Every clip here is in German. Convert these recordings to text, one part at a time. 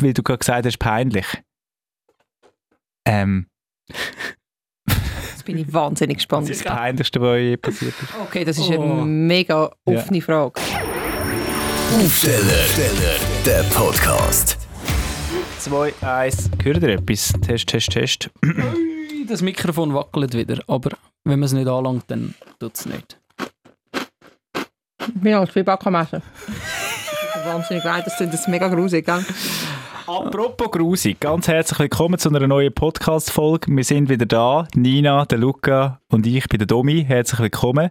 weil du gerade gesagt hast, peinlich. Ähm, Jetzt bin ich wahnsinnig gespannt. das ist das Peinlichste, was je passiert ist. Okay, das ist Oh. eine mega offene Frage. Aufsteller, der Podcast. 2, 1. Hört ihr etwas? Test, Test, Test. Das Mikrofon wackelt wieder, aber wenn man es nicht anlangt, dann tut es nicht. Ich bin als Backmessen. Wahnsinnig leid, das ist mega grusig, gell? Apropos grusig, ganz herzlich willkommen zu einer neuen Podcast-Folge. Wir sind wieder da, Nina, der Luca und ich bin der Domi. Herzlich willkommen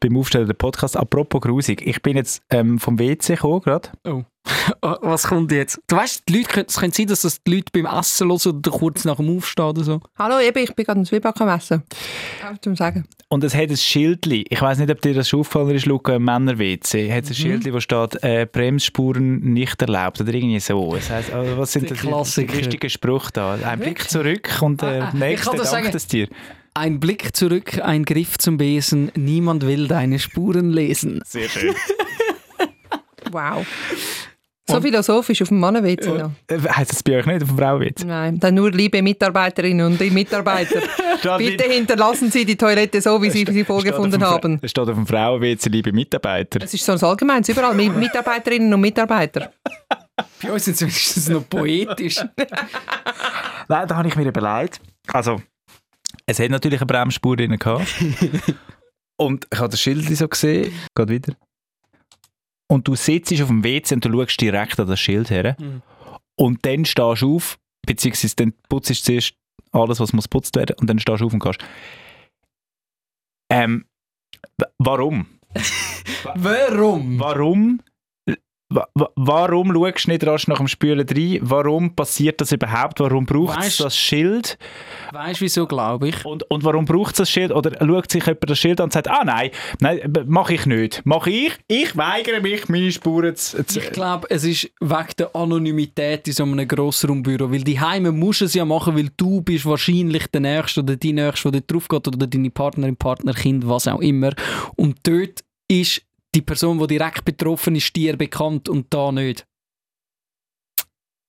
beim Aufstellen der Podcast. Apropos grusig, ich bin jetzt ähm, vom WC gekommen gerade. Oh. Was kommt jetzt? Du weißt, die Leute, können- es könnte sein, dass das die Leute beim Essen hören oder kurz nach dem Aufstehen oder so. Hallo, eben, ich bin gerade ein Zwiebacken-Messen. Einfach zum Sagen. Und es hat ein Schildli. Ich weiß nicht, ob dir das schon aufgefallen ist, Luca, im Männer-WC. Hat es ein Schildli, wo steht, äh, Bremsspuren nicht erlaubt oder irgendwie so. Das heisst, also, was sind die Klassiker. richtigen Sprüche da? Ein Blick zurück und der Ah, ah, ich nächste kann das dir. Ein Blick zurück, ein Griff zum Besen, niemand will deine Spuren lesen. Sehr schön. Wow. So philosophisch auf dem Mannen-WC noch. Äh, Heißt das bei euch nicht auf dem Frauenwitz? Nein, dann nur liebe Mitarbeiterinnen und Mitarbeiter. Bitte hinterlassen Sie die Toilette so, wie Sie sie vorgefunden haben. Es steht auf dem Frauenwitz, liebe Mitarbeiter. Das ist so ein Allgemeines, überall. Mi- Mitarbeiterinnen und Mitarbeiter. Bei uns sind es noch poetisch. Nein, da habe ich mir überlegt. Also, es hat natürlich eine Bremsspur drin gehabt. und ich habe das Schild so gesehen. Geht wieder. Und du sitzt auf dem WC und du schaust direkt an das Schild her. Mhm. Und dann stehst du auf, beziehungsweise dann putzt du zuerst alles, was muss putzt werden, und dann stehst du auf und gehst. Ähm, warum? Warum? Warum? Wa- wa- Warum schaust du nicht rasch nach dem Spülen rein? Warum passiert das überhaupt? Warum braucht es das Schild? Weißt du, wieso glaube ich? Und, und warum braucht es das Schild? Oder schaut sich jemand das Schild an und sagt, ah nein, nein mache ich nicht. Mache ich? Ich weigere mich, meine Spuren zu... zu Ich glaube, es ist wegen der Anonymität in so einem Grossraumbüro. Weil die Heime musst es ja machen, weil du bist wahrscheinlich der Nächste oder die Nächste, der dort drauf geht oder deine Partnerin, Partner, Kind, was auch immer. Und dort ist die Person, die direkt betroffen ist, dir bekannt und da nicht.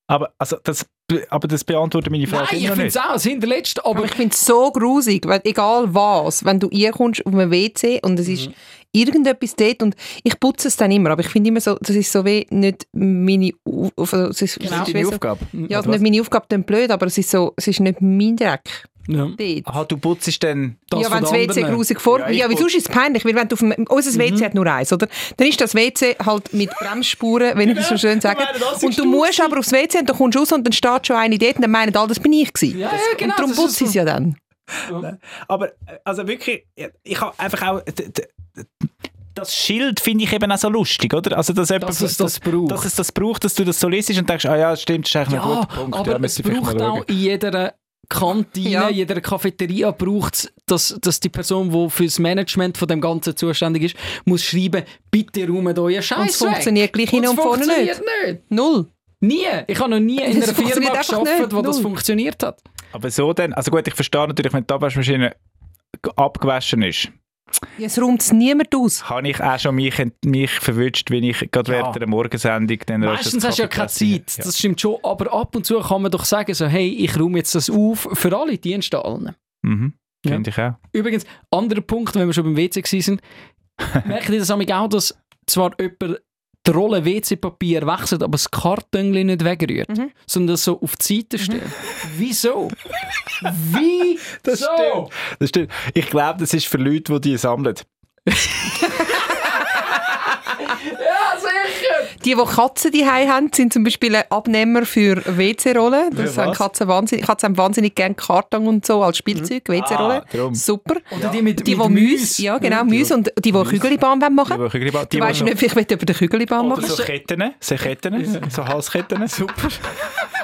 aber, also, das, aber das beantwortet meine Frage Nein, ich finde nicht. es auch das hinterletzte, aber Aber ich finde es so grusig, weil egal was, wenn du reinkommst auf einem WC und es ist irgendetwas dort und ich putze es dann immer, aber ich finde immer so, das ist so wie nicht meine Au- also es ist, Genau. es ist so, Aufgabe. Ja, nicht meine Aufgabe dann blöd, aber es ist so, es ist nicht mein Dreck ja. Aha, du putzt dann... Das ja, wenn das WC grusig vor... Ja, Ja, sonst ist es peinlich, weil wenn du auf dem... Unser WC hat nur eins, oder? Dann ist das WC halt mit Bremsspuren, wenn ich das so schön sage. das Und du du musst aber aufs WC und dann kommst du raus und dann steht schon eine dort und dann meinen alle, das bin ich gewesen. Ja, ja, genau, Und darum das ich es so. ja dann. Aber, äh, also wirklich, ich habe einfach auch... Das Schild finde ich eben auch so lustig, oder? Also, dass, jemand, Dass es das braucht. Dass es das braucht, dass du das so liest und denkst, ah ja, stimmt, das ist eigentlich ein Ja, guter Punkt. aber ja, es braucht auch in jeder Kantine, Ja. in jeder Cafeteria braucht es, dass, dass die Person, die für das Management von dem Ganzen zuständig ist, muss schreiben, bitte räumt euren Und Scheiß es funktioniert gleich hin und vorne nicht. funktioniert nicht. Null. Nie. Ich habe noch nie in Das einer Firma gearbeitet, wo das funktioniert hat. Aber so dann, also gut, ich verstehe natürlich, wenn die Abwaschmaschine abgewaschen ist, Es räumt es niemand aus. habe ich auch schon mich, mich verwünscht, wenn ich gerade Ja. während der Morgensendung dann Meistens hast du ja keine Zeit, Ja. das stimmt schon, aber ab und zu kann man doch sagen, so, hey, ich räume jetzt das auf für alle Dienste allen. Mhm, Ja. finde ich auch. Übrigens, anderer Punkt, wenn wir schon beim WC waren, merkt ihr das auch, dass zwar jemand die Rolle WC-Papier wechselt, aber das Karton nicht wegrührt, Mhm. sondern das so auf die Seite stellt. Wieso? Wie? Das stimmt. Das stimmt. Ich glaube, das ist für Leute, die die sammeln. Ja, sicher! Die, die Katzen die haben, sind zum Beispiel Abnehmer für WC-Rollen. Das haben? Katzen wahnsinnig, Katzen haben wahnsinnig gerne Karton und so als Spielzeug, WC-Rollen. Ah. Super. Oder die mit, Die, mit die Müsse, ja genau, Müsse und die, die Kügelibahn machen Die, wollen. die, die, die, Du weißt nicht, vielleicht will jemand den Kügelibahn Oder machen. so Ketten, so Ketten, so Halsketten. Super.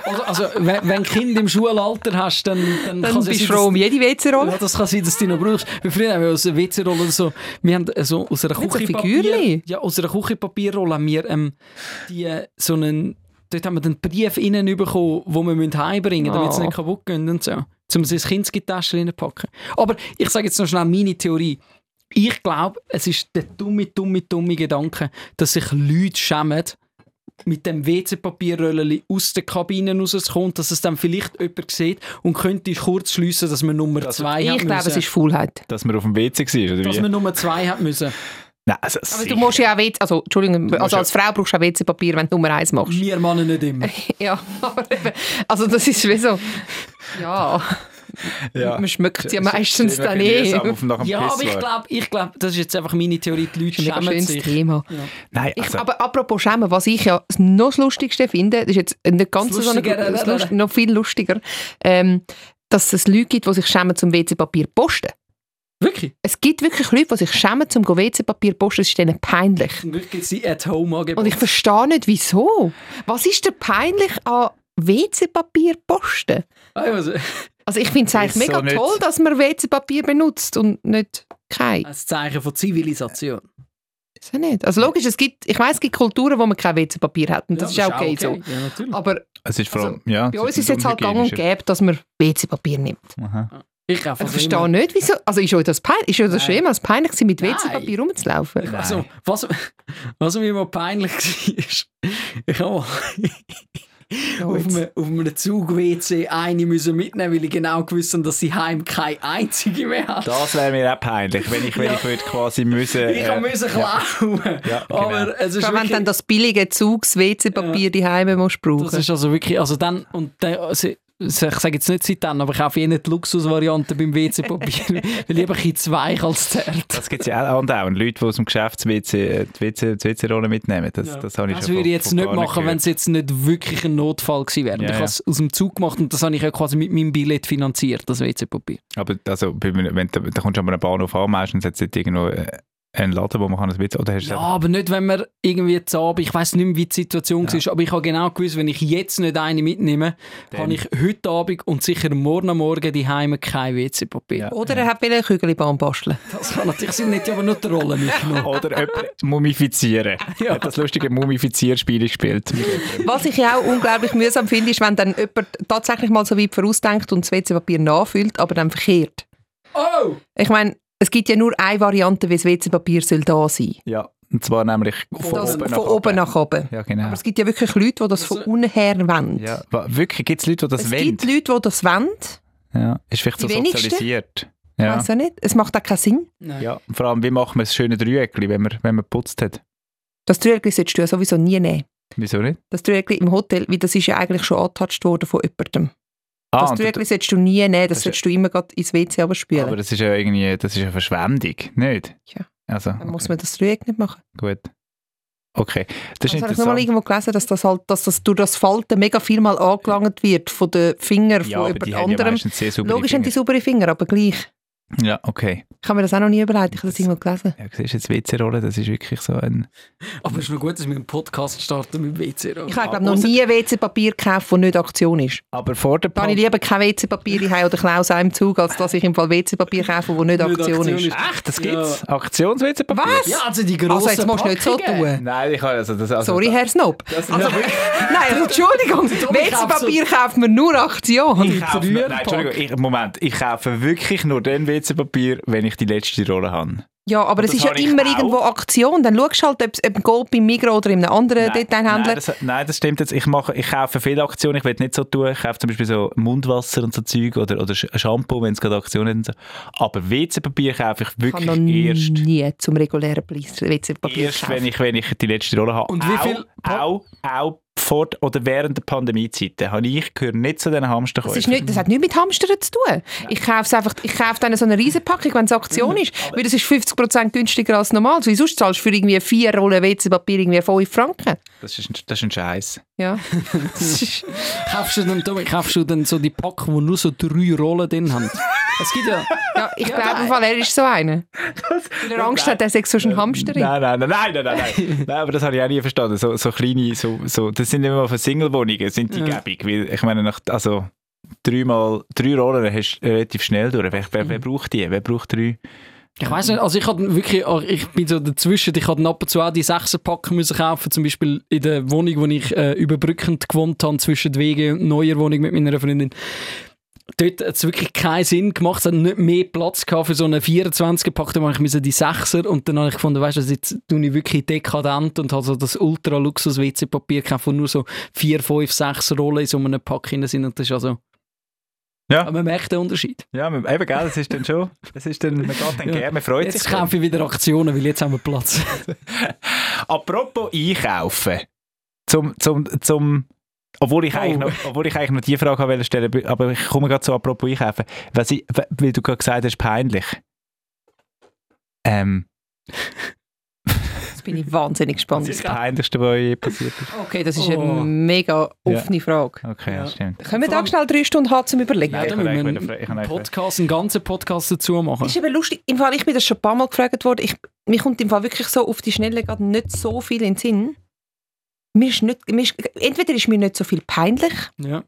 Also, also wenn, wenn du Kind im Schulalter hast, dann, dann, Dann kann es bist du froh um jede Ja, WC-Rolle. das kann sein, dass du die noch brauchst. Weil früher haben wir aus einer WC-Rolle so, wir haben so aus einer Mit so Küchenpapier, Figürli? ja, aus einer Küchenpapierrolle haben wir ähm, die, so einen, dort haben wir den Brief innen bekommen, den wir müssen heimbringen müssen, damit sie Oh. nicht kaputt gehen und so. Um sie ins Kindsgitarre reinpacken. Aber ich sage jetzt noch schnell meine Theorie. Ich glaube, es ist der dumme, dumme, dumme Gedanke, dass sich Leute schämen, mit dem WC-Papierröllchen aus der Kabine rauskommt, dass es dann vielleicht jemand sieht und könnte kurz schliessen, dass man Nummer zwei hat Ich glaube, es ist Faulheit. Dass man auf dem WC war, oder dass wie? man Nummer zwei hat müssen. Nein, also Aber sicher. du musst ja auch WC, also Entschuldigung, also ja- als Frau brauchst du auch WC-Papier, wenn du Nummer eins machst. Wir Männer nicht immer. Ja, aber eben, also das ist wie so, ja, ja. man schmeckt ja meistens dann eh. Ja, aber ich glaube, ich glaub, das ist jetzt einfach meine Theorie. Die Leute schämen schönes sich. Thema. Nein, Ich, also, aber apropos Schämen, was ich ja noch das Lustigste finde, das ist jetzt nicht ganz so eine, Lustigere, das Lust, noch viel lustiger, ähm, dass es Leute gibt, die sich schämen zum WC-Papier posten. Wirklich? Es gibt wirklich Leute, die sich schämen zum WC-Papier posten, das ist denen peinlich. Zum Glück gibt es die At-Home-Angebote. Und ich verstehe nicht, wieso. Was ist denn peinlich an WC-Papier posten? Also, Also ich finde es eigentlich so mega nicht. toll, dass man WC-Papier benutzt und nicht kein. ein Zeichen von Zivilisation. Ist ja nicht. Also logisch, es gibt, ich weiß, es gibt Kulturen, wo man kein WC-Papier hat und das Ja, ist auch okay, so. Ja, natürlich. Aber es ist vor allem, also, ja, bei uns ist es jetzt halt gang und gäbe, dass man WC-papier nimmt. Aha. Ich Ich also verstehe immer- nicht, wieso. Also ist euch das, pein ist euch das schon jemals peinlich gewesen, mit. WC-Papier rumzulaufen? Also, was, was mir mal peinlich war, ich habe mal Ja, auf, einem, auf einem Zug-WC eine müssen mitnehmen, weil ich genau gewusst habe, dass sie heim keine einzige mehr hat. Das wäre mir auch peinlich, wenn ich, wenn ich würde quasi müssen... Ich äh, müssen klauen. Ja, genau. Aber es ist Vor allem, dann das billige Zugs-WC-Papier die Heime musst brauchen. das ist also wirklich, also dann, und dann, also, ich sage jetzt nicht seit dann, aber ich kaufe eh nicht die Luxusvariante beim WC-Papier, weil ich einfach in zwei als zert. Das gibt es ja auch andauernd. Leute, die aus dem Geschäfts-WC die WC, die WC-Rolle mitnehmen. Das, Ja. das habe ich Das schon würde ich jetzt nicht machen, wenn es jetzt nicht wirklich ein Notfall gewesen wäre. Ja, ich ja. habe es aus dem Zug gemacht und das habe ich ja quasi mit meinem Billett finanziert, das WC-Papier. Aber also, wenn, du- da kommst du an einem Bahnhof an, meistens hat es irgendwo äh, einen Laden, wo man kann ein bisschen... Oder hast du Ja, aber nicht, wenn man irgendwie zu Abend, ich weiß nicht mehr, wie die Situation war, aber ich habe genau gewusst, wenn ich jetzt nicht eine mitnehme, Dann- habe ich heute Abend und sicher morgen am Morgen die Heime kein WC-Papier. Ja. Oder er hat eine Kügelbahn basteln. Das kann natürlich sein, nicht aber nur die Rolle mitgenommen. Oder jemand mumifizieren. Ja. Hat das lustige Mumifizierspiel gespielt. Was ich ja auch unglaublich mühsam finde, ist, wenn dann jemand tatsächlich mal so weit vorausdenkt und das WC-Papier nachfüllt, aber dann verkehrt. Oh! Ich meine, es gibt ja nur eine Variante, wie das WC-Papier soll da sein Ja, und zwar nämlich von, Das, oben, von nach oben nach oben. Ja, genau. Aber es gibt ja wirklich Leute, die das von Also- unten her wollen. Ja, wirklich, gibt es Leute, die das es wollen? gibt Leute, die das wollen. Ja, ist vielleicht so Die wenigsten. sozialisiert. Ich Ja. weiss ja nicht. Es macht auch keinen Sinn. Nein. ja, und vor allem, wie machen wir das schöne Dreieckli, wenn man, wenn man geputzt hat? Das Dreieckli solltest du ja sowieso nie nehmen. Wieso nicht? Das Dreieckli im Hotel, weil das ist ja eigentlich schon angetatscht worden von jemandem. Ah, das Dreieckli solltest du nie nehmen, das, Das ist- solltest du immer ins WC abspülen. aber das ist ja irgendwie, das ist ja Verschwendung, nicht? Ja. Also, Dann muss okay, man das Dreieck nicht machen. gut. Okay, das ist Das habe ich noch mal interessant. irgendwo gelesen, dass das halt, dass das durch das Falten mega viel mal angelangt wird von den Fingern Ja, von jemand ja anderem. saubere Logisch haben die saubere Finger, aber gleich. Ja, okay. Ich habe mir das auch noch nie überlegt, ich habe das irgendwo gelesen. Ja, siehst du, jetzt WC-Rolle, das ist wirklich so ein... Aber es ist noch gut, dass wir einen Podcast starten mit WC-Rolle. Ich habe glaube noch nie WC-Papier gekauft, das nicht Aktion ist. Aber vor der habe ich lieber kein WC-Papier in oder klaus auch im Zug, als dass ich im Fall WC-Papier kaufe, das nicht Nicht Aktion Aktion ist. ist. Echt, das Ja. gibt's? Aktions-WC-Papier? Was? Ja, also die grossen Also jetzt musst du nicht so tun. Nein, ich habe also das... Also Sorry, Herr Snob. Das, Also, nein, also, Entschuldigung, WC-Papier kauft man nur Aktion. Ich kaufe, nein, Entschuldigung, ich, Moment, ich kaufe wirklich nur den WC-Papier, wenn ich die letzte Rolle habe. Ja, aber es ist ja ich immer auch. irgendwo Aktion. Dann schaust du halt, ob es ob Gold beim Migros oder in einem anderen Nein, Detailhändler. das, nein, das stimmt jetzt. Ich, mache, ich kaufe viele Aktionen, ich will nicht so tun. Ich kaufe zum Beispiel so Mundwasser und so Zeug oder, oder Shampoo, wenn es gerade Aktionen sind. Aber WC-Papier kaufe ich Ich wirklich erst, nie zum regulären Preis WC-Papier erst wenn, ich, wenn ich die letzte Rolle habe. Und wie auch, viel Pa- Auch, auch vor oder während der Pandemiezeiten habe ich gehöre nicht zu den Das, Hamsterkäufen. ist nicht, das hat nichts mit Hamstern zu tun. Ich kaufe es einfach, ich kaufe dann so eine Riesenpackung, wenn es Mhm. Aktion ist. Weil das ist 50% günstiger als normal. So, sonst zahlst du für irgendwie vier Rollen WC-Papier irgendwie 5 Franken. Das ist, ein- das ist ein Scheiß. Ja. Ist- Kaufst du dann, kaufst du dann so die Packungen, die nur so drei Rollen drin haben? Es gibt ja... ja, ich glaube im Fall, er ist so einer. Weil er Angst hat, er sei so ein Hamster. Nein, nein, nein, nein, nein, nein, nein. nein aber das habe ich auch nie verstanden. So, so kleine, so, so, das sind immer von Single-Wohnungen, sind die Ja. gäbig. Weil, ich meine, nach, also, dreimal, drei Rollen hast du relativ schnell durch. Wer, wer, wer braucht die? Wer braucht drei? Ich weiß nicht, also ich hatte wirklich, ich bin so dazwischen, ich hatte ab und zu auch die Sechserpacken müssen kaufen, zum Beispiel in der Wohnung, wo ich äh, überbrückend gewohnt habe, zwischen der WG und neuer Wohnung mit meiner Freundin. dort hat es wirklich keinen Sinn gemacht. Es hat nicht mehr Platz gehabt für so einen 24 gepackt, dann ich die 6er und dann habe ich gefunden, weißt du, jetzt tue ich wirklich dekadent und habe so das Ultra-Luxus-WC-Papier gekauft, wo nur so 4, 5, 6 Rollen in so einem Pack drin sind und das ist also... Ja. Aber man merkt den Unterschied. Ja, man- eben, gell, das ist dann schon, das ist dann, man geht dann Ja. gerne, man freut Jetzt sich. dann. kaufe ich wieder Aktionen, weil jetzt haben wir Platz. Apropos einkaufen. Zum, zum, zum, obwohl ich, Oh. eigentlich noch, obwohl ich eigentlich noch die Frage wollte stellen, aber ich komme gerade so apropos einkaufen. Was ich, weil du gerade gesagt hast, peinlich. Ähm, Jetzt bin ich wahnsinnig gespannt. ist das Peinlichste, was je passiert ist? Okay, das ist Oh. eine mega offene Frage. Okay, ja. Ja. stimmt. Können wir da schnell drei Stunden haben zum Überlegen? Nein, Ja, kann müssen wir eigentlich wieder- ich kann einen Podcast, einen ganzen Podcast dazu machen. ist eben lustig. Im Fall, ich bin das schon ein paar Mal gefragt worden. Ich, mir kommt im Fall wirklich so auf die Schnelle gerade nicht so viel in den Sinn. Mir ist nicht, mir ist, entweder ist mir nicht so viel peinlich Ja.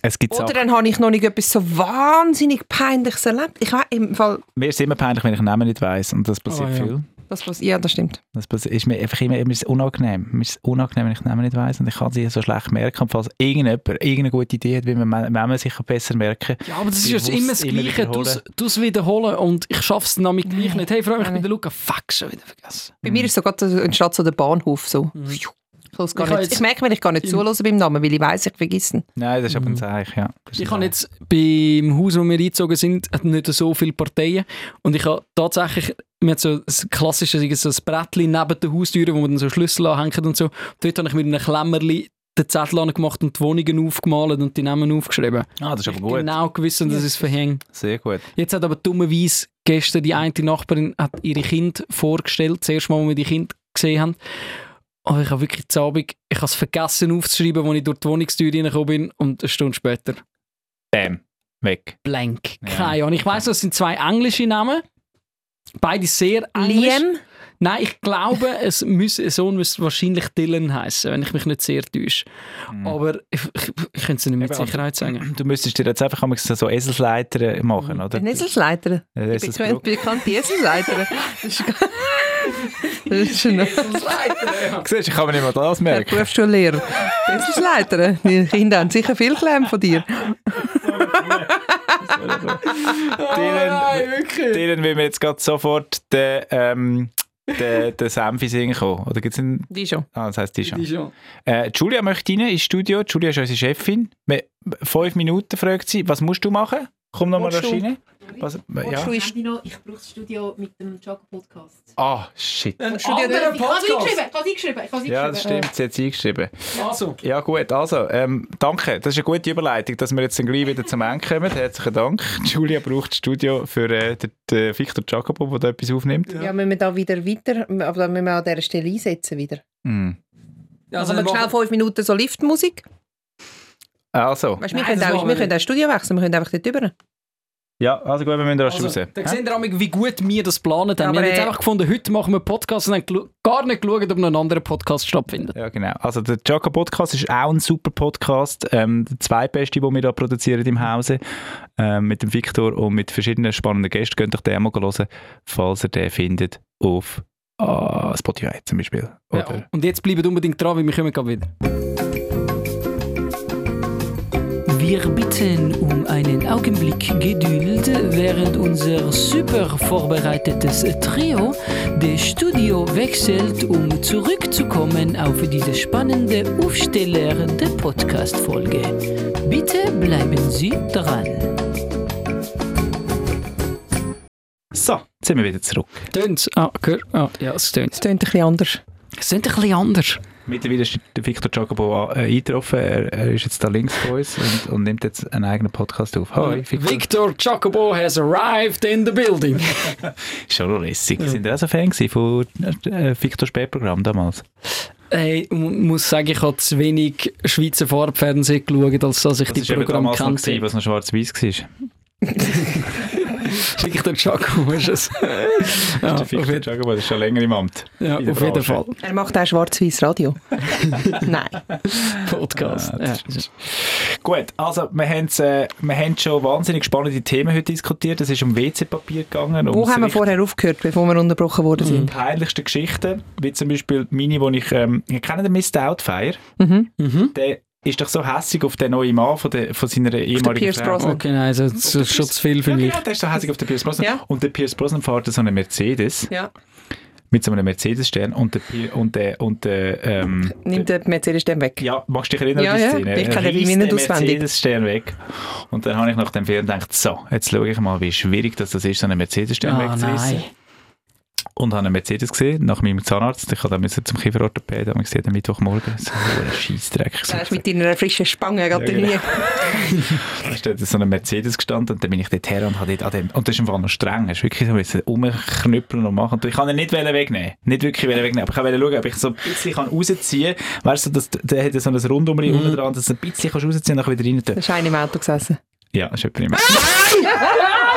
Es gibt oder Sachen, dann habe ich noch nicht etwas so wahnsinnig Peinliches erlebt. Ich weiß im Fall, mir ist es immer peinlich, wenn ich Namen nicht weiss und das passiert Oh, ja. viel. Das, was, ja, das stimmt. Das ist mir einfach immer, ist es unangenehm. Mir ist es unangenehm, wenn ich den Namen nicht weiss und ich kann sie so schlecht merken. Und falls irgendjemand irgendeine gute Idee hat, wie man Namen sicher besser merken Ja, aber das ist ja immer das immer Gleiche. wiederholen. Du es wiederholen und ich schaffe es nämlich gleich nicht. Hey, Freunde, ich bin der Luca. Fuck, schon wieder vergessen. Bei mir ist so gerade so- entsteht so der Bahnhof so. Mhm. Ich, nicht, jetzt- ich merke, wenn ich gar nicht im- zuhöre beim Namen, weil ich weiß, ich vergesse ihn. Nein, das ist aber ein Mhm. Zeichen, ja. Ich habe jetzt beim Haus, wo wir eingezogen sind, hat nicht so viele Parteien. Und ich habe tatsächlich, wir haben so ein klassisches so ein Brettchen neben der Haustür, wo man dann so Schlüssel anhängt und so. Dort habe ich mit einem Klemmerli den Zettel angemacht und die Wohnungen aufgemalt und die Namen aufgeschrieben. Ah, das ist aber gut. Genau gewissen, dass es verhängt. Sehr gut. Jetzt hat aber dummerweise gestern die eine Nachbarin hat ihre Kind vorgestellt, das erste Mal, wo wir die Kinder gesehen haben. Aber ich habe wirklich zu Abend, ich habe es vergessen aufzuschreiben, als ich durch die Wohnungstür reingekommen bin und eine Stunde später Bam. Weg. blank. Ja. Keine Ahnung. Ich weiss, das sind zwei englische Namen. Beide sehr englisch. Liam, Nein, ich glaube, es ein Sohn müsste wahrscheinlich Dylan heißen, wenn ich mich nicht sehr täusche. Mhm. Aber ich, ich, ich könnte es nicht mit Eben, Sicherheit sagen. Du müsstest dir jetzt einfach einmal so Eselsleiter machen, oder? der Eselsleiter. Äh, Ich bin Eselsbruck. bekannte Eselsleiter. Das ist, schon ein Siehst du, ich kann mir nicht mal das merken. Berufsschullehrer. Eselsleiter. Die Kinder haben sicher viel gelernt von dir. Dylan, Dylan will mir jetzt gerade sofort den, ähm, den, den Senfi singen kommen. Oder gibt's einen... Die schon. Ah, das heisst. Die schon. Äh, Julia möchte rein ins Studio. Julia ist unsere Chefin. Fünf Minuten fragt sie, was musst du machen? Komm noch mal Willst du? rein. Was, ja. Du ist- Ich brauche das Studio mit dem Jogger-Podcast. Ah, shit. Ein Studio- anderer Ich habe es Podcast. eingeschrieben, ich habe es eingeschrieben, ich habe es Ja, das eingeschrieben. stimmt. Sie hat es eingeschrieben. Also, Ja gut, also, ähm, danke. Das ist eine gute Überleitung, dass wir jetzt dann gleich wieder zum Ende kommen. Herzlichen Dank. Julia braucht das Studio für äh, den, den Victor Jacobo, der da etwas aufnimmt. Ja, müssen wir da wieder weiter, aber da müssen wir an dieser Stelle einsetzen wieder. Mm. also Also, wir wir schnell machen- fünf Minuten so Liftmusik. Also, Weißt, wir, Nein, können auch, wir wir können auch das Studio wechseln, wir können einfach dort rüber. Ja, also gut, wir müssen rasch Also, raus. da Hä? sehen wir einmal, wie gut wir das geplant haben. Ja, wir haben jetzt äh, einfach gefunden, heute machen wir einen Podcast und haben gar nicht geschaut, ob noch ein anderer Podcast stattfindet. Ja, genau. Also der Jaco Podcast ist auch ein super Podcast. Ähm, der zweitbeste, den wir da produzieren im Hause. Ähm, mit dem Victor und mit verschiedenen spannenden Gästen. Könnt euch den mal hören, falls ihr den findet auf ah, Spotify zum Beispiel. Oder? Ja. Und jetzt bleibt unbedingt dran, weil wir kommen gerade wieder. Wir bitten um einen Augenblick Geduld, während unser super vorbereitetes Trio das Studio wechselt, um zurückzukommen auf diese spannende Aufsteller der Podcast-Folge. Bitte bleiben Sie dran. So, jetzt sind wir wieder zurück. Tönt's? Ah, gehör- ah, ja, es tönt. Das klingt ein bisschen anders. Es tönt ein bisschen anders. Mittlerweile ist der Victor Jacobo äh, eingetroffen. Er, er ist jetzt da links von uns und, und nimmt jetzt einen eigenen Podcast auf. Hi, Victor. Victor Jacobo has arrived in the building. Schon lässig. Sind ihr auch so Fan von äh, Victor Spätprogramm damals? Hey, ich muss sagen, ich habe zu wenig Schweizer Farbfernsehen geschaut, als dass ich Das die ist eben Programme damals noch gewesen, kannte. was noch schwarz-weiß war. Wirklich der Jacobo ist es. ja, der auf Victor jeden, Jacobo, das ist schon länger im Amt. ja, der auf jeden Branche. Fall. Er macht auch schwarz-weiß Radio. Nein. Podcast. Ah, ja. ist- Gut, also wir haben, äh, wir haben schon wahnsinnig spannende Themen heute diskutiert. Es ist um WC-Papier gegangen. Wo haben wir vorher aufgehört, bevor wir unterbrochen worden die sind? peinlichsten Geschichten, wie zum Beispiel meine, wo ich, ähm, ich kenne den Miss Doubtfire, Mhm. Mhm. der ist doch so hässig auf den neuen Mann von, der, von seiner ehemaligen Frau. Brosnan. Okay, nein, also, das ist schon zu viel für Ja, mich. genau, der ist so hässig auf den Pierce Brosnan. Ja. Und der Pierce Brosnan fährt so einen Mercedes Ja. mit so einem Mercedes-Stern und der, Pier- und der, und der, ähm, Nimmt der Mercedes den weg. ja, magst du dich erinnern Ja, an die ja, Szene? ich kenne Er die reisst nicht den auswendig. Mercedes-Stern weg. Und dann habe ich nach dem Film gedacht, so, jetzt schaue ich mal, wie schwierig das ist, so einen Mercedes-Stern Ah, wegzureißen. Und habe einen Mercedes gesehen, nach meinem Zahnarzt. Ich dann zum Kieferorthopäden, wir gesehen, am Mittwochmorgen. So ein Scheissdreck. Du hast mit deiner frischen Spange gerade genau. nie. Da steht so ein Mercedes gestanden und dann bin ich dort her und habe dort an dem, und das ist im Fall noch streng, hast wirklich so müssen rumknüppeln und machen. Und ich kann ihn nicht wegnehmen. Nicht wirklich wegnehmen, aber ich wollte schauen, ob ich so ein bisschen rausziehen kann. Weißt du, das, der hat so ein Rundumri unten dran, dass du ein bisschen kannst rausziehen und dann wieder rein tun. Du hast einen im Auto gesessen. Ja, das ist etwa nicht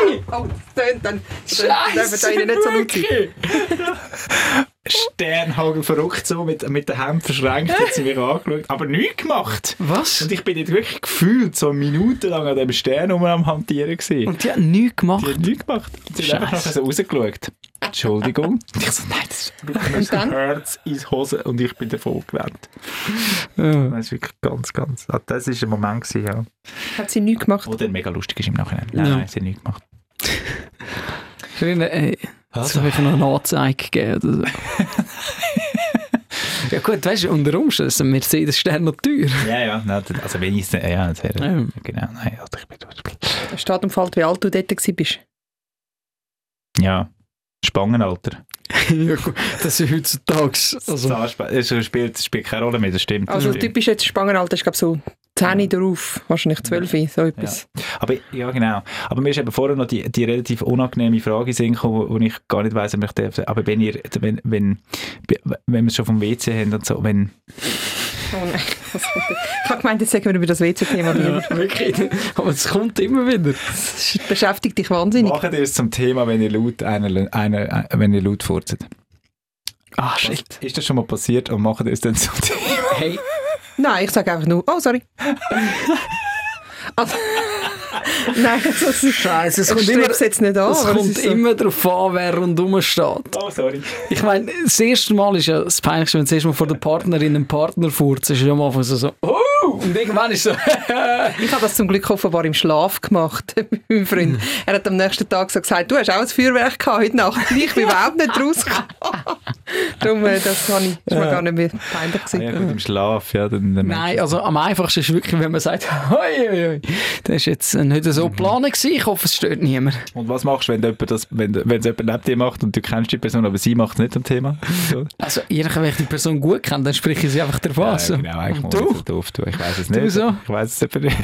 mehr. Oh, das tönt dann. Scheiße, da nicht so laut sein. Sternhagel verrückt so, mit, mit den Händen verschränkt, hat sie mich angeschaut, aber nichts gemacht. Was? Und ich bin dort wirklich gefühlt so minutenlang an diesem Stern rum am Hantieren gewesen. Und die hat nichts Die gemacht. hat nichts gemacht. Sie hat einfach nachher so rausgeschaut. Entschuldigung. Und ich so, nein, das ist wirklich Und dann? Herz ins Hose und ich bin davon gerannt. Ja. Das ist wirklich ganz, ganz... ah, Das war ein Moment, gewesen, ja. Hat sie nichts gemacht. Dann mega lustig ist im Nachhinein. Nein, Ja. nein, sie hat nichts gemacht. Ich ey, Also. soll ich noch eine Anzeige geben oder so? ja gut, weißt du, unter Umständen ist ein Mercedes-Stern noch teuer. Ja, ja, nein, das- also wenn ich es... Ja, das wäre... Ja. Genau, nein, also ich bin... Da steht und fällt, wie alt du dort warst. Ja, Spangenalter. ja gut, das ist heutzutage... Also, Also, es spielt, spielt keine Rolle mehr, das stimmt. das Also stimmt. typisch jetzt Spangenalter ist glaube so 10 drauf, wahrscheinlich 12, so etwas. Aber ja, genau. Aber mir ist eben vorher noch die, die relativ unangenehme Frage gekommen, wo ich gar nicht weiss, ob ich darf. Aber wenn ihr, wenn, wenn, wenn wir es schon vom WC haben und so, wenn, Oh nein. ich habe gemeint, jetzt sagen wir über das WC-Thema wieder. ja, wirklich. Aber es kommt immer wieder. Das beschäftigt dich wahnsinnig. machen ihr es zum Thema, wenn ihr laut, einer, einer, wenn ihr laut furzt. Ah, shit. Ist das schon mal passiert und machen ihr es dann zum Thema? Hey, Nein, ich sage einfach nur, oh sorry. also, nein, also, es ist- Scheiße, es kommt immer, jetzt nicht an. es kommt so- immer darauf an, wer rundherum steht. Oh, sorry. Ich meine, das erste Mal ist ja das Peinlichste, wenn du das erste Mal vor der Partnerin einen Partner furzt, ist ja am Anfang so, so oh! Und irgendwann ist so, Ich habe das zum Glück offenbar im Schlaf gemacht mit meinem Freund. Er hat am nächsten Tag so gesagt, du hast auch ein Feuerwerk gehabt heute Nacht. Und ich bin überhaupt nicht rausgekommen. Darum, das habe ich, ist mir gar nicht mehr peinlich Ah, ja, gut, im Schlaf, ja. Dann, dann Nein, also am einfachsten ist wirklich, wenn man sagt, hoi, hoi, das ist jetzt nicht so geplant gewesen, ich hoffe, es stört niemand. Und was machst du, wenn, jemand das, wenn, wenn es jemand neben dir macht und du kennst die Person, aber sie macht es nicht am Thema? So. Also, ehrlich, wenn ich die Person gut kenne, dann spreche ich sie einfach davon. Ja, so. genau, eigentlich Und muss ich du? das doof tun. Ich weiß es Du nicht. so? Ich weiß es nicht.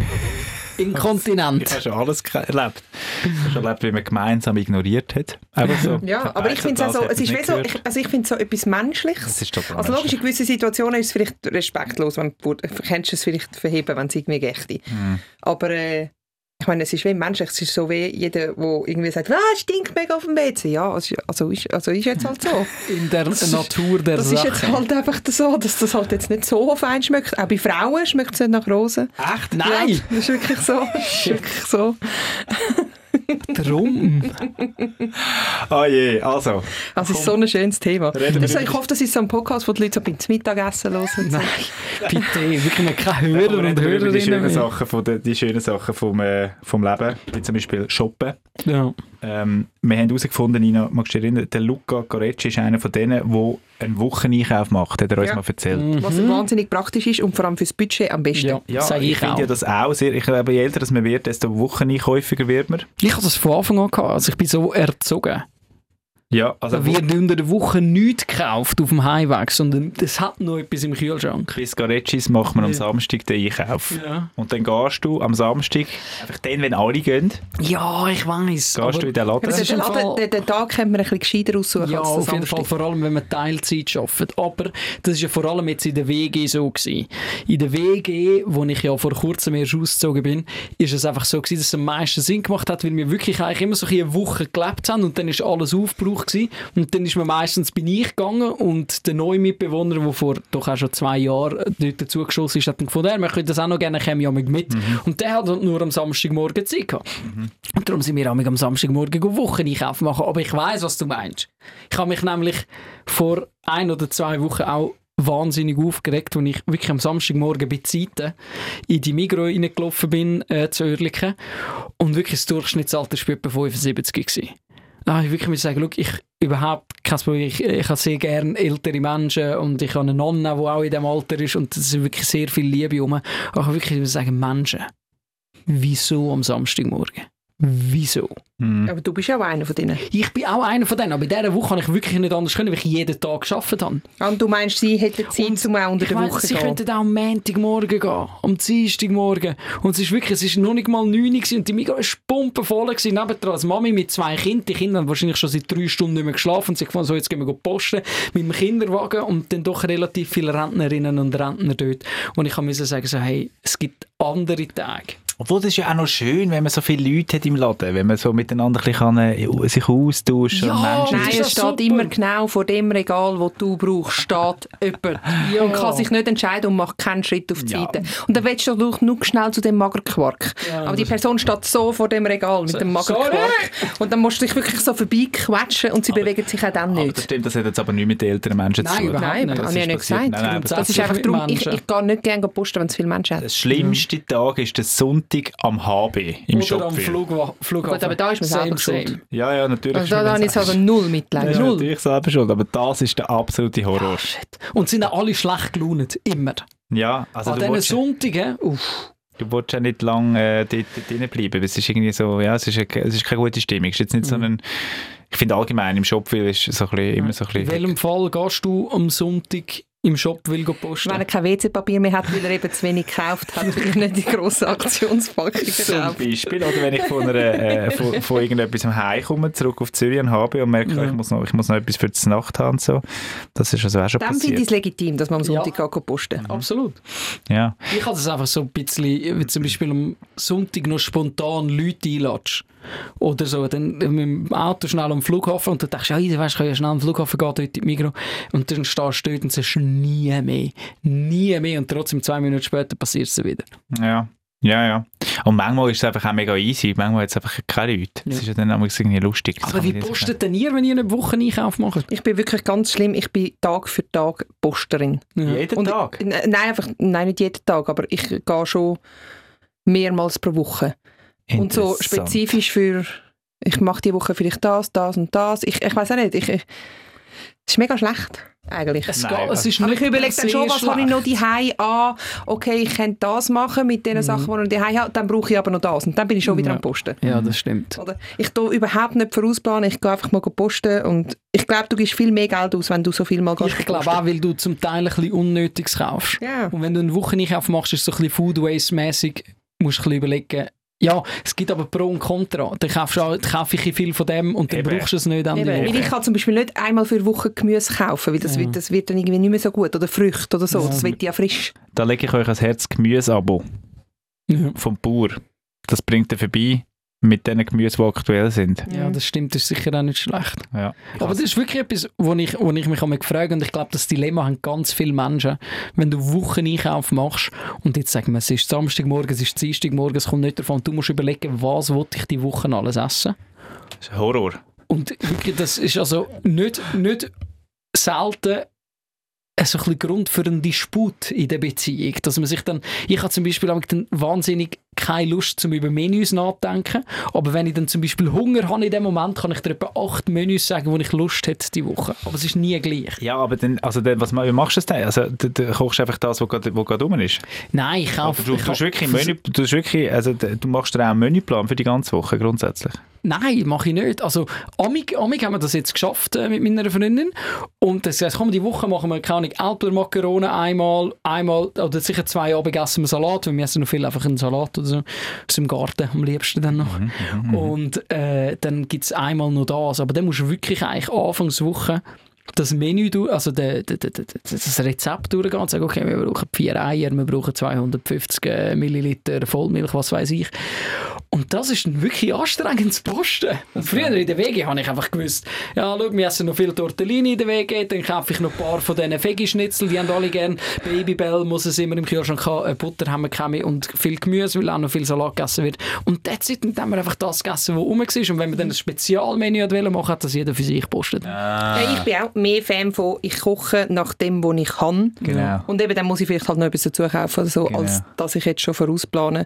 Ich Inkontinent. habe schon alles erlebt. Ich habe schon erlebt, wie man gemeinsam ignoriert hat. Einfach so. Ja, aber ich finde es so, es ist wie so, ich, also ich finde so etwas Menschliches. Das ist total Also logisch, in gewissen Situationen ist es vielleicht respektlos, wenn du kannst es vielleicht verheben, wenn es irgendwie gächte. Mhm. Aber äh, ich meine, es ist wie menschlich, es ist so wie jeder, der irgendwie sagt, ah, es stinkt mega auf dem WC. Ja, also, ist, also ist jetzt halt so. In der ist- Natur der Das ist jetzt Sache. halt einfach so, dass das halt jetzt nicht so fein schmeckt. Auch bei Frauen schmeckt es nicht nach Rosen. Echt? Nein! Ja, das ist wirklich so. Das ist wirklich so. Drum. Ah je, also. Also, es ist so ein schönes Thema. Das, über- ich hoffe, das ist so ein Podcast, wo die Leute so beim Mittagessen hören. und so. Nein, bitte, wirklich keine Hörer und über die schönen Hörerinnen. Sachen, von der, die schönen Sachen vom, äh, vom Leben, wie zum Beispiel Shoppen. Ja. Ähm, wir haben herausgefunden, Nina, magst du dich erinnern, der Luca Gorecci ist einer von denen, der einen Wocheneinkauf macht, hat er uns Ja. mal erzählt. Was wahnsinnig praktisch ist und vor allem fürs Budget am besten. Ja, Ja, sag ich, ich, finde ja das auch sehr. Ich glaube, je älter dass man wird, desto wocheneinkäufiger wird man. Ich habe das von Anfang an gehabt. Also ich bin so erzogen. Ja, also Da wird unter der Woche nichts gekauft auf dem Heimweg, sondern das hat noch etwas im Kühlschrank. bis Gareccis macht man am Ja. Samstag den Einkauf. Ja, Und dann gehst du am Samstag, einfach dann, wenn alle gehen, ja ich weiß. gehst aber- du in den Laden. Das Also ist den, Laden, den, den Tag können wir ein bisschen gescheiter aussuchen Ja, auf jeden Fall, vor allem wenn man Teilzeit arbeitet. Aber das ist ja vor allem jetzt in der WG so gewesen. In der WG, wo ich ja vor kurzem erst ausgezogen bin, ist es einfach so gewesen, dass es am meisten Sinn gemacht hat, weil wir wirklich eigentlich immer so ein bisschen eine Woche gelebt haben und dann ist alles aufgebraucht gewesen. Und dann ist man meistens bin ich gegangen und der neue Mitbewohner, der vor doch auch schon zwei Jahren dort dazugeschossen ist, hat dann gefunden, er möchte das auch noch gerne, käme ja mit. Und der hat halt nur am Samstagmorgen Zeit gehabt. Und darum sind wir auch am Samstagmorgen Wochen einkaufen machen. Aber ich weiß, was du meinst. Ich habe mich nämlich vor ein oder zwei Wochen auch wahnsinnig aufgeregt, als ich wirklich am Samstagmorgen bei Zeiten in die Migro reingelaufen bin, äh, zu Oerlikon. Und wirklich das Durchschnittsalter war etwa 75 gewesen. Habe ich wirklich sagen, schau, ich überhaupt kein Problem. Ich, ich habe sehr gerne ältere Menschen und ich habe eine Nonne, die auch in diesem Alter ist und es ist wirklich sehr viel Liebe rum. Aber ich kann wirklich sagen, Menschen, wieso am Samstagmorgen? Wieso? Hm. Aber du bist ja auch einer von denen. Ich bin auch einer von denen, aber in dieser Woche habe ich wirklich nicht anders können, weil ich jeden Tag gearbeitet habe. Und du meinst, sie hätten Zeit, um auch unter Ich der Woche sie zu gehen? könnten auch am Montagmorgen gehen, am Dienstagmorgen. Und es ist wirklich, es ist noch nicht mal 9 Uhr und die Migros war pumpenvoll gewesen. Nebendran als Mami mit zwei Kindern. Die Kinder haben wahrscheinlich schon seit drei Stunden nicht mehr geschlafen und sie gefunden, so jetzt gehen wir posten mit dem Kinderwagen und dann doch relativ viele Rentnerinnen und Rentner dort. Und ich musste sagen, so, hey, es gibt andere Tage. Obwohl, das ist ja auch noch schön, wenn man so viele Leute hat im Laden, wenn man so miteinander kann, äh, sich austauschen Ja, und Menschen... Nein, es das steht super. immer genau vor dem Regal, wo du brauchst, steht jemand. Ja. Und kann sich nicht entscheiden und macht keinen Schritt auf die Ja. Seite. Und dann willst du doch nur schnell zu dem Magerquark. Ja, Aber die das- Person steht so vor dem Regal mit So- dem Magerquark. Und dann musst du dich wirklich so vorbeiquetschen und sie bewegen sich auch dann Aber das nicht. stimmt, das hat jetzt aber nichts mit den älteren Menschen Nein, zu tun. Nein, nicht. aber Das habe ich ja nicht gesagt. Nein, nein, aber Das Das ist einfach darum, ich, ich gehe nicht gerne posten, wenn es viele Menschen hat. Der schlimmste Tag ist der Sonntag am HB im Oder Shop. am Flugwa- Flughafen. Gut, aber da ist man Same, selber schuld. Ja, ja, natürlich. Also da, habe ich jetzt also null Mitleid. ja, null. natürlich selber schuld, aber das ist der absolute Horror. Shit. Und sind alle schlecht gelaunt. Immer. Ja, also An du diesen Sonntagen, uff. du willst ja nicht lange äh, dort, dort drinnen bleiben. Es ist irgendwie so, ja, es ist, eine, es ist keine gute Stimmung. Es ist jetzt nicht so Mhm. ein, ich finde allgemein im Shop viel ist so ein bisschen, immer so ein In bisschen... welchem Fall gehst du am Sonntag im Shop will go posten? Wenn er kein WC-Papier mehr hat, weil er eben zu wenig gekauft hat, weil er nicht die grosse Aktionspackung Zum gekauft Beispiel, oder wenn ich von, einer, äh, von, von irgendetwas heimkomme, zurück auf Zürich und habe und merke, Ja. ich, muss noch, ich muss noch etwas für die Nacht haben. und So. Das ist also auch schon Dann finde ich passiert. es legitim, dass man am. Sonntag ja. posten kann. Absolut. Ja. Ich habe das einfach so ein bisschen, wie zum Beispiel am Sonntag noch spontan Leute einlatsch. Oder so, dann mit dem Auto schnell am Flughafen und dann denkst du, ja, du weißt, ich kann ja schnell am Flughafen gehen, dort in die Migros. Und dann stehst du dort und sagst nie mehr, nie mehr. Und trotzdem zwei Minuten später passiert es wieder. Ja. Ja, ja. Und manchmal ist es einfach auch mega easy. Manchmal hat es einfach keine Leute. Das Ja. ist ja dann auch irgendwie lustig. Das Aber wie postet denn ihr, wenn ihr eine Woche Einkauf macht? Ich bin wirklich ganz schlimm. Ich bin Tag für Tag Posterin. sagen. Jeden Und- Tag? Nein, einfach, nein, nicht jeden Tag, aber ich gehe schon mehrmals pro Woche. Und so spezifisch für, ich mache die Woche vielleicht das, das und das. Ich, ich weiß auch nicht, ich, ich, es ist mega schlecht, eigentlich. Es, Nein, geht, es ist Aber nicht ich überlege dann schon, was habe ich noch die an? Okay, ich könnte das machen mit den Sachen, die ich die habe. Dann brauche ich aber noch das. Und dann bin ich schon wieder Ja. am Posten. Ja, das stimmt. Oder? Ich tue überhaupt nicht vorausplanen, ich gehe einfach mal posten. Und ich glaube, du gibst viel mehr Geld aus, wenn du so viel mal gehst Ich glaube auch, weil du zum Teil ein bisschen Unnötiges kaufst. Ja. Und wenn du eine Woche Einkauf machst, ist es so ein bisschen Food Waste-mäßig, musst du ein bisschen überlegen, ja, es gibt aber Pro und Contra. Dann kaufst du kaufe ich viel von dem und dann Eben. brauchst du es nicht an Eben, ich kann zum Beispiel nicht einmal für eine Woche Gemüse kaufen, weil das, Ja. wird, das wird dann irgendwie nicht mehr so gut. Oder Früchte oder so, Ja. das wird ja frisch. Da lege ich euch ans Herz Gemüseabo Ja. vom Bauer. Das bringt ihr vorbei mit den Gemüse, die aktuell sind. ja, das stimmt, das ist sicher auch nicht schlecht. Ja. Aber das ist wirklich etwas, wo ich, wo ich mich einmal gefragt und ich glaube, das Dilemma haben ganz viele Menschen, wenn du Wochen Einkauf machst und jetzt sagen wir, es ist Samstagmorgen, es ist Dienstagmorgen, es kommt nicht davon, du musst überlegen, was will ich die Woche alles essen. Das ist ein Horror. Und wirklich, das ist also nicht, nicht selten so ein bisschen Grund für einen Disput in der Beziehung. Dass man sich dann, ich habe zum Beispiel auch dann wahnsinnig keine Lust, zum über Menüs nachzudenken. Aber wenn ich dann zum Beispiel Hunger habe in dem Moment, kann ich dir etwa acht Menüs sagen, wo ich Lust hätte die Woche. Aber es ist nie gleich. Ja, aber dann, also dann, was, wie machst du das denn? Also, du, du kochst einfach das, was gerade, was gerade rum ist. Nein, ich kaufe... du, du, wirklich Menü, du, tust wirklich, also, du machst dir auch einen Menüplan für die ganze Woche grundsätzlich. Nein, mache ich nicht. Also, amig, amig haben wir das jetzt geschafft äh, mit meiner Freundin. Und das heißt, komm, die Woche machen wir, keine Ahnung, Älpler Makarone einmal, einmal, oder sicher zwei Abend essen wir Salat, weil wir essen noch viel einfach einen Salat oder so, aus dem Garten am liebsten dann noch. Und äh, dann gibt es einmal noch das. Aber dann musst du wirklich eigentlich Anfangswoche das Menü, du- also de, de, de, de, das Rezept durchgehen und sagen, okay, wir brauchen vier Eier, wir brauchen 250 äh, Milliliter Vollmilch, was weiß ich. Und das ist ein wirklich anstrengendes Posten. Und früher in der WG habe ich einfach gewusst, ja, schau, wir essen noch viel Tortellini in der WG, dann kaufe ich noch ein paar von diesen Veggie-Schnitzel, die haben alle gern. Babybell muss es immer im Kühlschrank haben, Butter haben wir keine und viel Gemüse, weil auch noch viel Salat gegessen wird. Und that's it, und dann haben wir einfach das gegessen, was rum war. Und wenn wir dann ein Spezialmenü wollen machen, hat das jeder für sich gepostet. Ja, ich bin auch mehr Fan von, ich koche nach dem, was ich kann. Genau. Und eben dann muss ich vielleicht halt noch etwas dazu kaufen, oder so, Genau. als dass ich jetzt schon vorausplane,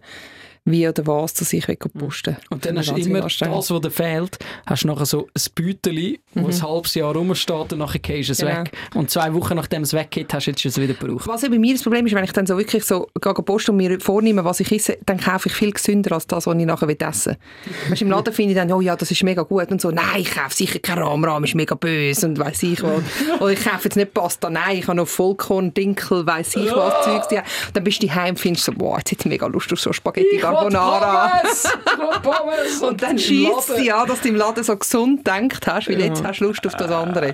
wie oder was, dass ich will posten Und dann hast du immer das, was dir fehlt, hast du nachher so ein Beutel, wo ein halbes Jahr rumsteht und nachher gehst du es Genau. weg. Und zwei Wochen nachdem es weggeht, hast du jetzt es wieder gebraucht. Was ja bei mir das Problem ist, wenn ich dann so wirklich so gehe posten und mir vornehme, was ich esse, dann kaufe ich viel gesünder als das, was ich nachher will essen will. Weißt, Im Laden finde ich dann, oh ja, das ist mega gut und so, nein, ich kaufe sicher kein Rahmrahm, ist mega böse und weiss ich was. Oder ich kaufe jetzt nicht Pasta, nein, ich habe noch Vollkorn, Dinkel, weiss ich was, Zeugs. Dann bist du daheim und findest so, boah, jetzt hätte ich mega Lust auf so Spaghetti Carbonara. Und dann schießt es dich an, dass du im Laden so gesund denkt hast, weil jetzt hast du Lust auf das andere.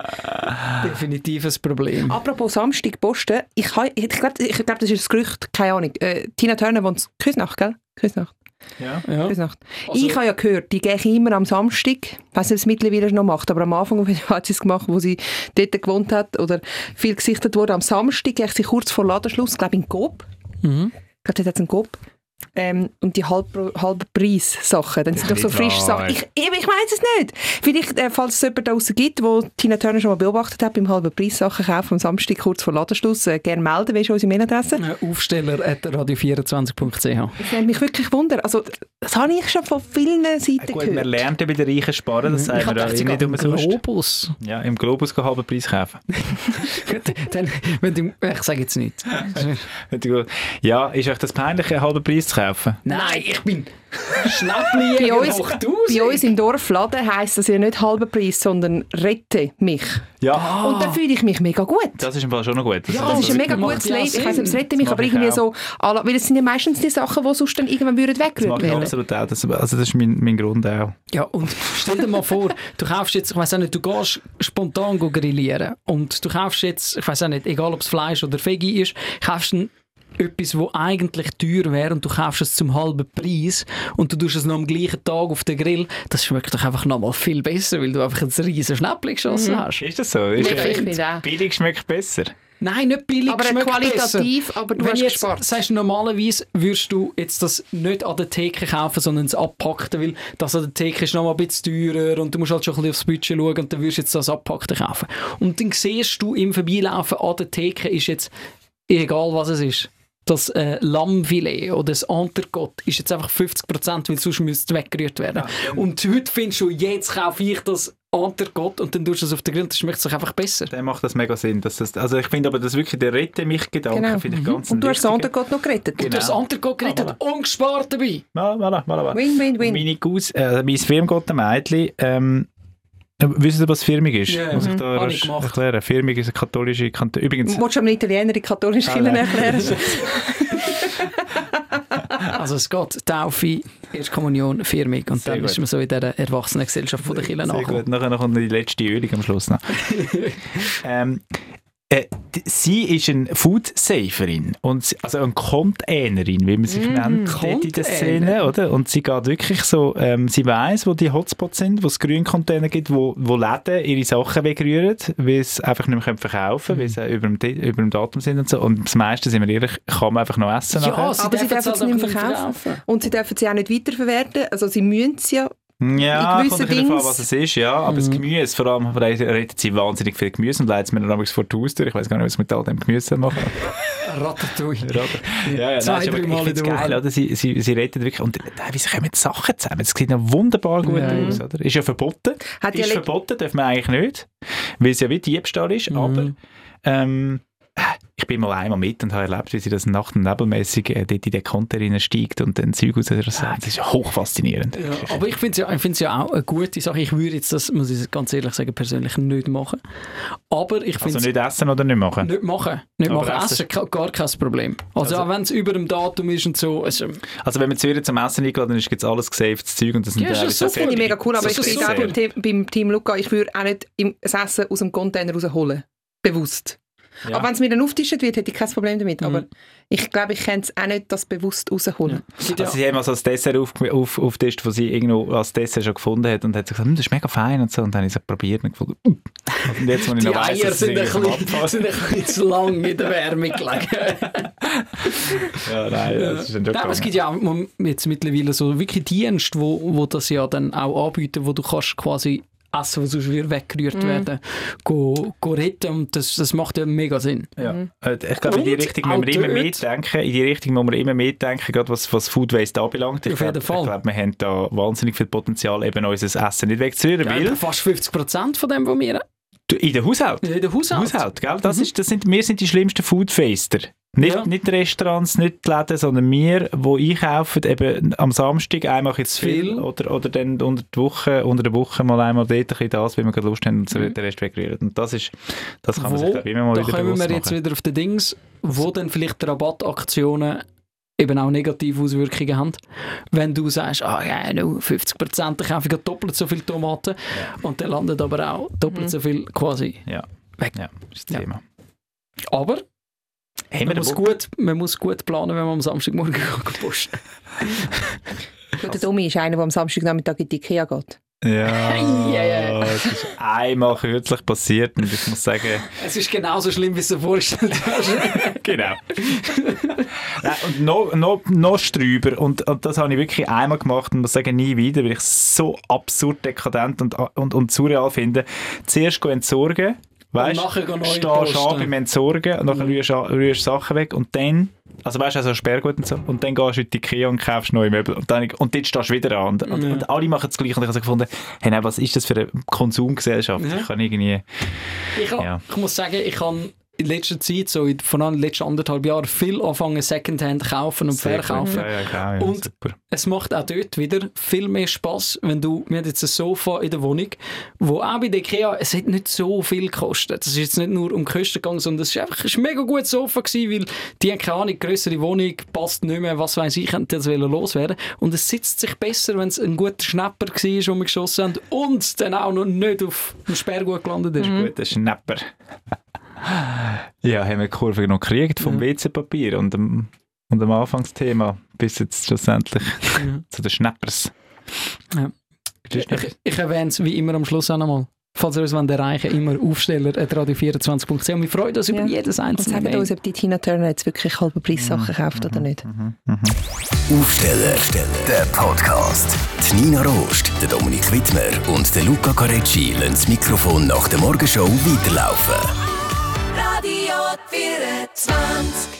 Definitiv ein Problem. Apropos Samstag posten, ich, ich glaube, ich glaub, das ist ein Gerücht, keine Ahnung. Äh, Tina Turner wohnt in Küsnacht, gell? Küsnacht. Ja. Ja. Küsnacht. Also- ich habe ja gehört, die gehe immer am Samstag, ich weiß nicht, ob sie es mittlerweile noch macht, aber am Anfang hat sie es gemacht, wo sie dort gewohnt hat oder viel gesichtet wurde. Am Samstag gehe ich sie kurz vor Ladenschluss, glaube in Coop. Mhm. Ich glaube, dort hat es einen Coop. Ähm, und die halbe, halbe Preis-Sachen, dann sind doch so frische. Sachen. Ich, eben, ich weiß es nicht. Vielleicht, äh, falls es jemanden da draussen gibt, der Tina Turner schon mal beobachtet hat, beim halben Preis-Sachen kaufen am Samstag kurz vor Ladenschluss, äh, gerne melden, wie ist unsere Mailadresse? Äh, Aufsteller at radio24.ch. Das würde mich wirklich wundern. Also, das habe ich schon von vielen Seiten Gut, man gehört. lernt ja bei den Reichen sparen, das sagen Ich wir auch nicht geht im umsonst. Globus. Ja, im Globus gehen halben Preis kaufen. Gut, dann, wenn du, ich sage jetzt nicht. Ja, ist euch das peinlich, einen halben Preis zu kaufen? Nein, ich bin Schnäppli Bei uns, hoch bei uns im Dorfladen heisst das ja nicht halber Preis, sondern rette mich. Ja, Und dann fühle ich mich mega gut. das ist im Fall schon noch gut. Ja, Das ist ein mega gutes ja Leben. Ich weiß nicht, ob es rette mich, Das aber irgendwie auch. so, weil es sind ja meistens die Sachen, die sonst dann irgendwann würden Das weggerührt mache ich werden. absolut auch. Das, also das ist mein, mein Grund auch. Ja, und stell dir mal vor, du kaufst jetzt, ich weiß auch nicht, du gehst spontan go grillieren und du kaufst jetzt, ich weiß auch nicht, egal ob es Fleisch oder Veggie ist, kaufst ein etwas, wo eigentlich teuer wäre und du kaufst es zum halben Preis und du tust es noch am gleichen Tag auf den Grill, das schmeckt doch einfach nochmal viel besser, weil du einfach ein riesen Schnäppchen geschossen hast. Ist das so? Ist Ich finde auch. billig schmeckt besser. Nein, nicht billig, Aber schmeckt qualitativ, besser. aber du Wenn hast jetzt gespart. sagst, normalerweise würdest du jetzt das nicht an der Theke kaufen, sondern es abpackten, weil das an der Theke ist nochmal ein bisschen teurer und du musst halt schon ein bisschen aufs Budget schauen und dann würdest du jetzt das abpackte kaufen. Und dann siehst du im Vorbeilaufen an der Theke ist jetzt, egal was es ist, das äh, Lammfilet oder das Entrecote ist jetzt einfach 50%, weil sonst müsste es weggerührt werden. Und heute findest du, jetzt kaufe ich das Entrecote und dann tust du es auf den Grill, dann schmeckt es doch einfach besser. Dann macht das mega Sinn. Das, also ich finde aber, das wirklich der Rette mich Gedanke Genau. finde ich ganz Und du hast das Gott noch gerettet. Genau. Du hast das Entrecote gerettet, ungespart dabei. Voilà, voilà, voilà. Win, win, win. Meine Gus, äh, mein Firmgottenmädchen, ähm, äh, wissen Sie, was Firmung ist? Ja, Muss ich mhm. da rasch ich erklären? Firmung ist eine katholische Kanton. Übrigens, Wolltest du einem Italiener die katholische Ah, Kirche erklären? Also es geht Taufe, Erstkommunion, Firmung und Sehr dann gut. ist man so in dieser Erwachsenengesellschaft von der Kirche Sehr nachher. gut. Nachher noch kommt die letzte Ölung am Schluss noch. ähm, äh, sie ist eine Food-Saferin, und sie- also eine Container-in, wie man sich nennt, dort in der Szene, oder? Und sie geht wirklich so, ähm, sie weiss, wo die Hotspots sind, wo es Grüncontainer gibt, wo, wo Läden ihre Sachen wegrühren, weil sie einfach nicht mehr verkaufen können, weil sie über dem, über dem Datum sind und so. Und das meiste, sind wir ehrlich, kann man einfach noch essen nachher. Ja, sie Aber sie dürfen es sie halt nicht mehr verkaufen. Und sie dürfen sie auch nicht weiterverwerten. Also sie müssen sie ja Ja, in kommt bisschen davon, Dings- was es ist, ja. Aber das Gemüse, vor allem redet sie wahnsinnig viel Gemüse und leitet es mir dann vor die Haustür. Ich weiß gar nicht, was sie mit all dem Gemüse machen. Ratatouille. ja, ja, Zwei, nein, ist aber- ich der Woche. geil, oder? Sie, sie, sie redet wirklich, und teilweise kommen die Sachen zusammen. Das sieht noch wunderbar gut Ja. aus, oder? Ist ja verboten. Hat ja ist verboten, darf man eigentlich nicht. Weil es ja wie Diebstahl ist, Mhm. aber, ähm, ich bin mal einmal mit und habe erlebt, wie sie das nacht- und nebelmäßig äh, dort in den Container steigt und dann Zeug aus Das ist ja hochfaszinierend. Ja, aber ich finde es ja, ich ja auch eine gute Sache. Ich würde jetzt das, muss ich ganz ehrlich sagen, persönlich nicht machen. Aber ich finde Also nicht essen oder nicht machen? nicht machen. Nicht Aber machen. essen- Essen, ka- gar kein Problem. Also, Also- auch wenn es über dem Datum ist und so. Also, Also wenn man Zürich zum Essen eingeladen ist, gibt es alles gesavtes Zeug und das sind Ja, ist das auch super. finde ich mega cool, aber Das ich ist bin auch beim, Team- beim Team Luca, ich würde auch nicht das Essen aus dem Container rausholen. Bewusst. Ja. Aber wenn es mir dann auftischt wird, hätte ich kein Problem damit. Mhm. Aber ich glaube, ich kann es auch nicht das bewusst rausholen. Ja. Also sie haben mal so das Dessert auf, auf, auf Tisch, das sie irgendwo als Dessert schon gefunden hat und hat gesagt, «Hm, das ist mega fein und so. Und dann habe ich es probiert und gefunden, «Uh.» Und jetzt, wo ich Die noch weiss, Eier es sind ein, bisschen, sind ein bisschen zu lang in der Wärme gelegen. Ja, nein, das ist schon Nein, es gegangen. gibt ja auch jetzt mittlerweile so wirklich Dienste, wo, wo das ja dann auch anbieten, wo du kannst quasi Essen, was sonst wieder weggerührt werden, go, go retten und das, das macht ja mega Sinn. Ja. Äh, Ich glaube, in die Richtung müssen wir immer mitdenken. In die Richtung müssen wir immer mitdenken, gerade was, was Food Waste anbelangt. Ich Auf jeden glaube, Fall. ich glaube, wir haben da wahnsinnig viel Potenzial, eben unser Essen nicht wegzurühren, Ja, weil fast 50% von dem, was wir in der Haushalt, in der Haushalt. Haushalt gell? Das ist, das sind, wir sind die schlimmsten Foodfaster. Nicht, Ja. nicht die Restaurants, nicht die Läden, sondern wir, die einkaufen, eben am Samstag einmal jetzt viel Viel. oder, oder dann unter der Woche, unter der Woche mal einmal dort ein bisschen das, weil wir gerade Lust haben und so Mhm. den Rest wegrühren. Und das ist, das kann man Wo, sich glaub immer mal da wieder kommen bewusst wir jetzt wieder auf die Dings, wo dann vielleicht die Rabattaktionen eben auch negative Auswirkungen haben. Wenn du sagst, ah ja, no, 50% dann kaufe ich doppelt so viele Tomaten und dann landet aber auch doppelt so viel quasi Ja. weg. Ja, das ist das Ja. Thema. Aber man muss, Bock? gut, man muss gut planen, wenn man am Samstagmorgen posten Gut, Der Domi ist einer, der am Samstagnachmittag in die Ikea geht. Ja, ja. es ist einmal kürzlich passiert und ich muss sagen, Es ist genauso schlimm, wie du dir vorgestellt hast. genau. Nein, und noch, noch, noch strüber und, und das habe ich wirklich einmal gemacht und muss sagen, nie wieder, weil ich es so absurd dekadent und, und, und surreal finde. Zuerst entsorgen, weißt nachher gehen neu stehst posten. an beim Entsorgen und dann Mhm. rührst, du- Sachen weg und dann also weißt du, also Sperrgut und so. Und dann gehst du in die Ikea und kaufst neue Möbel. Und, dann, und dort stehst du wieder an. Und, und, Ja. und alle machen das Gleiche. Und ich habe so gefunden, hey, nein, was ist das für eine Konsumgesellschaft? Ja. Ich kann irgendwie... Ich, Ja. ich muss sagen, ich habe in letzter Zeit, so in, vor allem in den letzten anderthalb Jahren, viel angefangen Secondhand kaufen und Sehr verkaufen. Ja, ja, genau, ja, Und- super. Es macht auch dort wieder viel mehr Spaß, wenn du, wir haben jetzt ein Sofa in der Wohnung, wo auch bei der Ikea, es hat nicht so viel gekostet. Es ist jetzt nicht nur um die Kosten gegangen, sondern es ist einfach ein mega gutes Sofa gewesen, weil die haben keine Ahnung, grössere Wohnung, passt nicht mehr, was weiß ich, hätten das loswerden. Und es sitzt sich besser, wenn es ein guter Schnapper war, den wir geschossen haben und dann auch noch nicht auf dem Sperrgut gelandet ist. Guter Schnapper. ja, haben wir die Kurve noch gekriegt vom WC-Papier und dem, und dem Anfangsthema bis jetzt schlussendlich Ja. zu den Schnappers. Ja. Ich, ich erwähne es wie immer am Schluss auch nochmal. Falls ihr uns wollt erreichen immer aufsteller radio24.ch. Und wir freuen uns über Ja. jedes Und einzelne sagt Mail. uns, ob die Tina Turner jetzt wirklich halbe Preissachen kauft oder nicht. Aufsteller, der Podcast. Die Nina Rost, der Dominik Wittmer und der Luca Carecci lassen das Mikrofon nach der Morgenshow weiterlaufen. Radio 24.